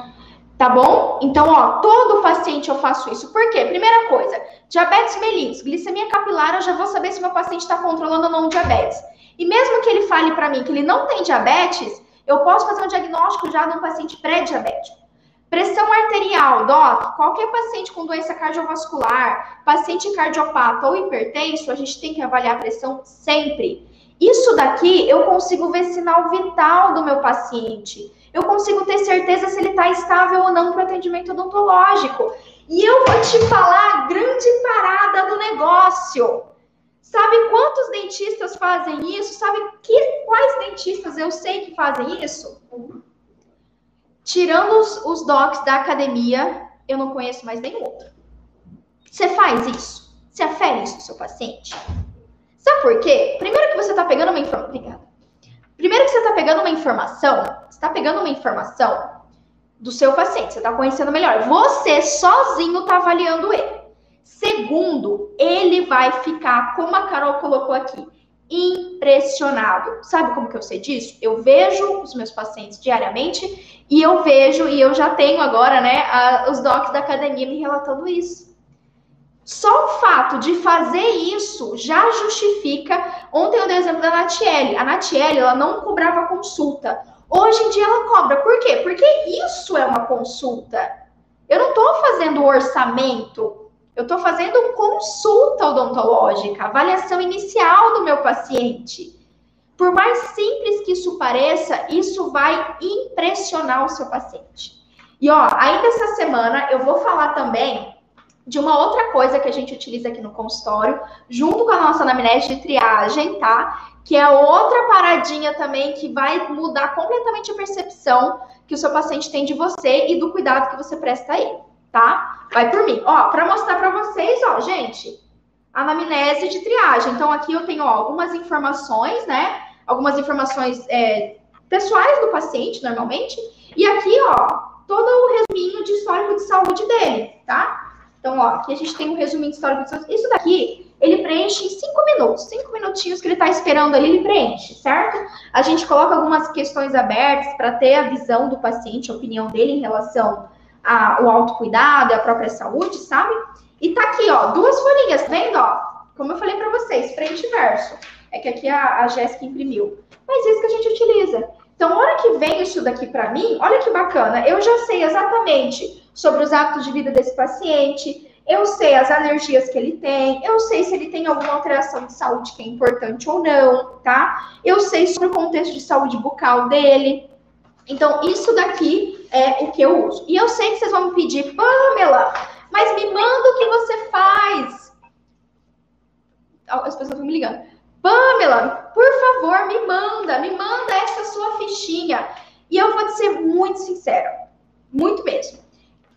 Tá bom? Então, ó, todo paciente eu faço isso. Por quê? Primeira coisa, diabetes mellitus, glicemia capilar, eu já vou saber se meu paciente está controlando ou não o diabetes. E mesmo que ele fale para mim que ele não tem diabetes, eu posso fazer um diagnóstico já de um paciente pré-diabético. Pressão arterial, doc, qualquer paciente com doença cardiovascular, paciente cardiopata ou hipertenso, a gente tem que avaliar a pressão sempre. Isso daqui eu consigo ver sinal vital do meu paciente. Eu consigo ter certeza se ele está estável ou não para o atendimento odontológico. E eu vou te falar a grande parada do negócio. Sabe quantos dentistas fazem isso? Sabe que, quais dentistas eu sei que fazem isso? Tirando os, os docs da academia, eu não conheço mais nenhum outro. Você faz isso? Você afere isso no seu paciente? Sabe por quê? Primeiro que você está pegando uma informação. Obrigada. Primeiro que você está pegando uma informação, você está pegando uma informação do seu paciente, você está conhecendo melhor. Você sozinho está avaliando ele. Segundo, ele vai ficar, como a Carol colocou aqui, impressionado. Sabe como que eu sei disso? Eu vejo os meus pacientes diariamente e eu vejo, e eu já tenho agora, né, a, os docs da academia me relatando isso. Só o fato de fazer isso já justifica. Ontem eu dei o exemplo da Natiele. A Natiele, ela não cobrava consulta. Hoje em dia ela cobra. Por quê? Porque isso é uma consulta. Eu não estou fazendo orçamento eu estou fazendo consulta odontológica, avaliação inicial do meu paciente. Por mais simples que isso pareça, isso vai impressionar o seu paciente. E ó, ainda essa semana eu vou falar também de uma outra coisa que a gente utiliza aqui no consultório, junto com a nossa anamnese de triagem, tá? Que é outra paradinha também que vai mudar completamente a percepção que o seu paciente tem de você e do cuidado que você presta a ele tá? Vai por mim. Ó, para mostrar para vocês, ó, gente, anamnese de triagem. Então, aqui eu tenho ó, algumas informações, né? Algumas informações é, pessoais do paciente, normalmente. E aqui, ó, todo o resuminho de histórico de saúde dele, tá? Então, ó, aqui a gente tem um resuminho de histórico de saúde. Isso daqui, ele preenche em cinco minutos. Cinco minutinhos que ele tá esperando ali, ele preenche, certo? A gente coloca algumas questões abertas para ter a visão do paciente, a opinião dele em relação a, o autocuidado e a própria saúde, sabe? E tá aqui, ó, duas folhinhas, tá vendo, ó? Como eu falei para vocês, frente e verso. É que aqui a, a Jéssica imprimiu. Mas é isso que a gente utiliza. Então, a hora que vem isso daqui para mim, olha que bacana, eu já sei exatamente sobre os hábitos de vida desse paciente, eu sei as alergias que ele tem, eu sei se ele tem alguma alteração de saúde que é importante ou não, tá? Eu sei sobre o contexto de saúde bucal dele. Então, isso daqui é o que eu uso. E eu sei que vocês vão me pedir, Pamela, mas me manda o que você faz. As pessoas estão me ligando. Pamela, por favor, me manda, me manda essa sua fichinha. E eu vou te ser muito sincera, muito mesmo.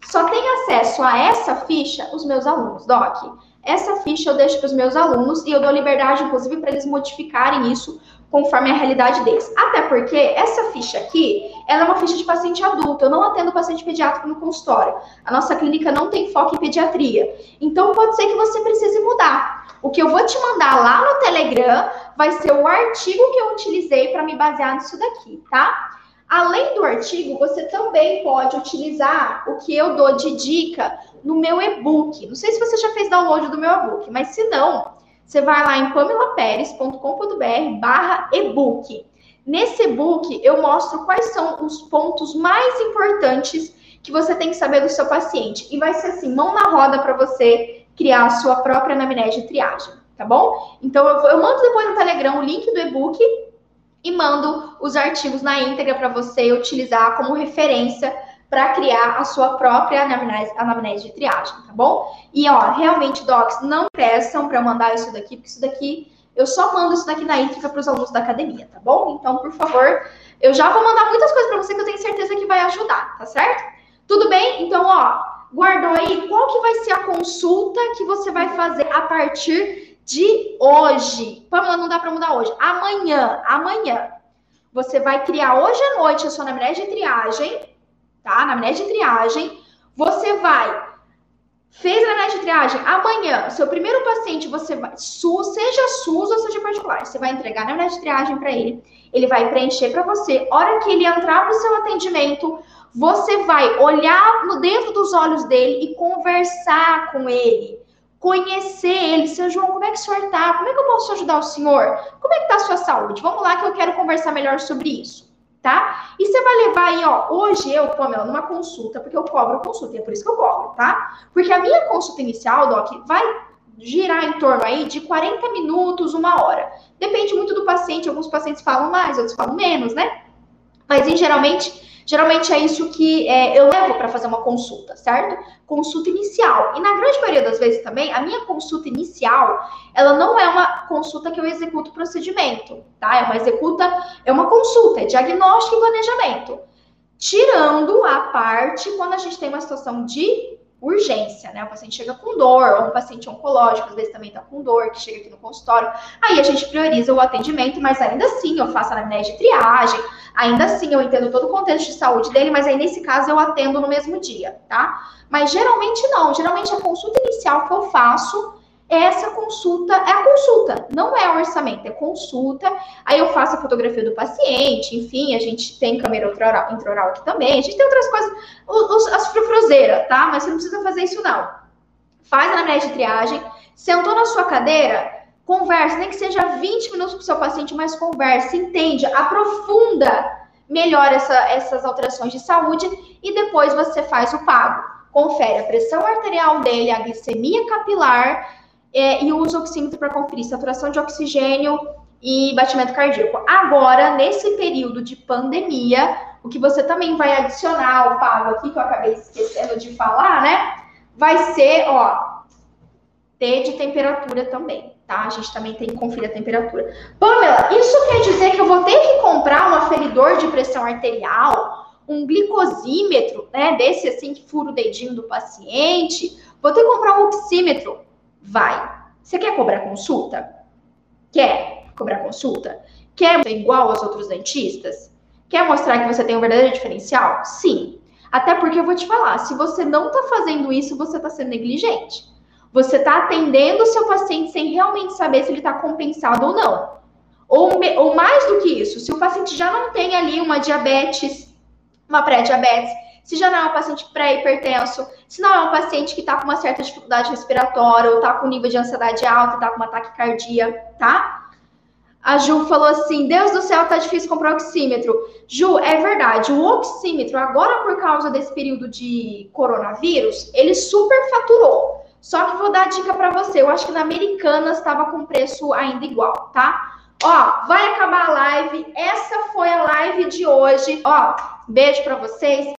Só tem acesso a essa ficha os meus alunos, Doc. Essa ficha eu deixo para os meus alunos e eu dou liberdade, inclusive, para eles modificarem isso conforme a realidade deles. Até porque essa ficha aqui, ela é uma ficha de paciente adulto. Eu não atendo paciente pediátrico no consultório. A nossa clínica não tem foco em pediatria. Então pode ser que você precise mudar. O que eu vou te mandar lá no Telegram vai ser o artigo que eu utilizei para me basear nisso daqui, tá? Além do artigo, você também pode utilizar o que eu dou de dica no meu e-book. Não sei se você já fez download do meu e-book, mas se não, você vai lá em pamelaperes.com.br barra e-book. Nesse e-book, eu mostro quais são os pontos mais importantes que você tem que saber do seu paciente. E vai ser assim, mão na roda para você criar a sua própria anamnese de triagem, tá bom? Então, eu, eu mando depois no Telegram o link do e-book e mando os artigos na íntegra para você utilizar como referência para criar a sua própria anamnese, anamnese de triagem, tá bom? E ó, realmente, docs, não peçam para mandar isso daqui, porque isso daqui eu só mando isso daqui na íntegra para os alunos da academia, tá bom? Então, por favor, eu já vou mandar muitas coisas para você que eu tenho certeza que vai ajudar, tá certo? Tudo bem? Então, ó, guardou aí qual que vai ser a consulta que você vai fazer a partir de hoje. Pamela, não dá para mudar hoje. Amanhã, amanhã. Você vai criar hoje à noite a sua anamnese de triagem, tá? Anamnese de triagem. Você vai Fez a análise de triagem, amanhã, seu primeiro paciente, você vai, SUS, seja SUS ou seja particular, você vai entregar na análise de triagem para ele, ele vai preencher para você. Hora que ele entrar no seu atendimento, você vai olhar no dentro dos olhos dele e conversar com ele, conhecer ele. Seu João, como é que o senhor tá? Como é que eu posso ajudar o senhor? Como é que tá a sua saúde? Vamos lá que eu quero conversar melhor sobre isso tá? E você vai levar aí, ó, hoje eu, Pamela, numa consulta, porque eu cobro consulta, e é por isso que eu cobro, tá? Porque a minha consulta inicial, Doc, vai girar em torno aí de 40 minutos, uma hora. Depende muito do paciente, alguns pacientes falam mais, outros falam menos, né? Mas, em geralmente, Geralmente é isso que é, eu levo para fazer uma consulta, certo? Consulta inicial. E na grande maioria das vezes também, a minha consulta inicial, ela não é uma consulta que eu executo procedimento, tá? É uma executa, é uma consulta, é diagnóstico e planejamento. Tirando a parte quando a gente tem uma situação de urgência, né? O paciente chega com dor, ou um paciente oncológico, às vezes também tá com dor, que chega aqui no consultório. Aí a gente prioriza o atendimento, mas ainda assim eu faço anamnese de triagem, ainda assim eu entendo todo o contexto de saúde dele, mas aí nesse caso eu atendo no mesmo dia, tá? Mas geralmente não, geralmente a consulta inicial que eu faço essa consulta é a consulta, não é orçamento, é consulta. Aí eu faço a fotografia do paciente, enfim, a gente tem câmera intraoral, intraoral aqui também, a gente tem outras coisas, os, as frufruzeiras, tá? Mas você não precisa fazer isso, não. Faz a anamnese de triagem, sentou na sua cadeira, conversa, nem que seja 20 minutos com o seu paciente, mas conversa, entende, aprofunda melhor essa, essas alterações de saúde e depois você faz o pago. Confere a pressão arterial dele, a glicemia capilar é, e usa o oxímetro para conferir saturação de oxigênio e batimento cardíaco. Agora, nesse período de pandemia, o que você também vai adicionar ao pago aqui, que eu acabei esquecendo de falar, né? Vai ser, ó, T de temperatura também, tá? A gente também tem que conferir a temperatura. Pamela, isso quer dizer que eu vou ter que comprar um aferidor de pressão arterial, um glicosímetro, né? Desse assim que fura o dedinho do paciente. Vou ter que comprar um oxímetro. Vai. Você quer cobrar consulta? Quer cobrar consulta? Quer ser igual aos outros dentistas? Quer mostrar que você tem um verdadeiro diferencial? Sim. Até porque eu vou te falar, se você não está fazendo isso, você está sendo negligente. Você está atendendo o seu paciente sem realmente saber se ele está compensado ou não. Ou, ou mais do que isso, se o paciente já não tem ali uma diabetes, uma pré-diabetes, se já não é um paciente pré-hipertenso, se não é um paciente que está com uma certa dificuldade respiratória, ou está com nível de ansiedade alta, está com uma taquicardia, tá? A Ju falou assim: Deus do céu, tá difícil comprar oxímetro. Ju, é verdade. O oxímetro, agora por causa desse período de coronavírus, ele super faturou. Só que vou dar dica para você. Eu acho que na Americanas estava com preço ainda igual, tá? Ó, vai acabar a live. Essa foi a live de hoje. Ó, beijo para vocês.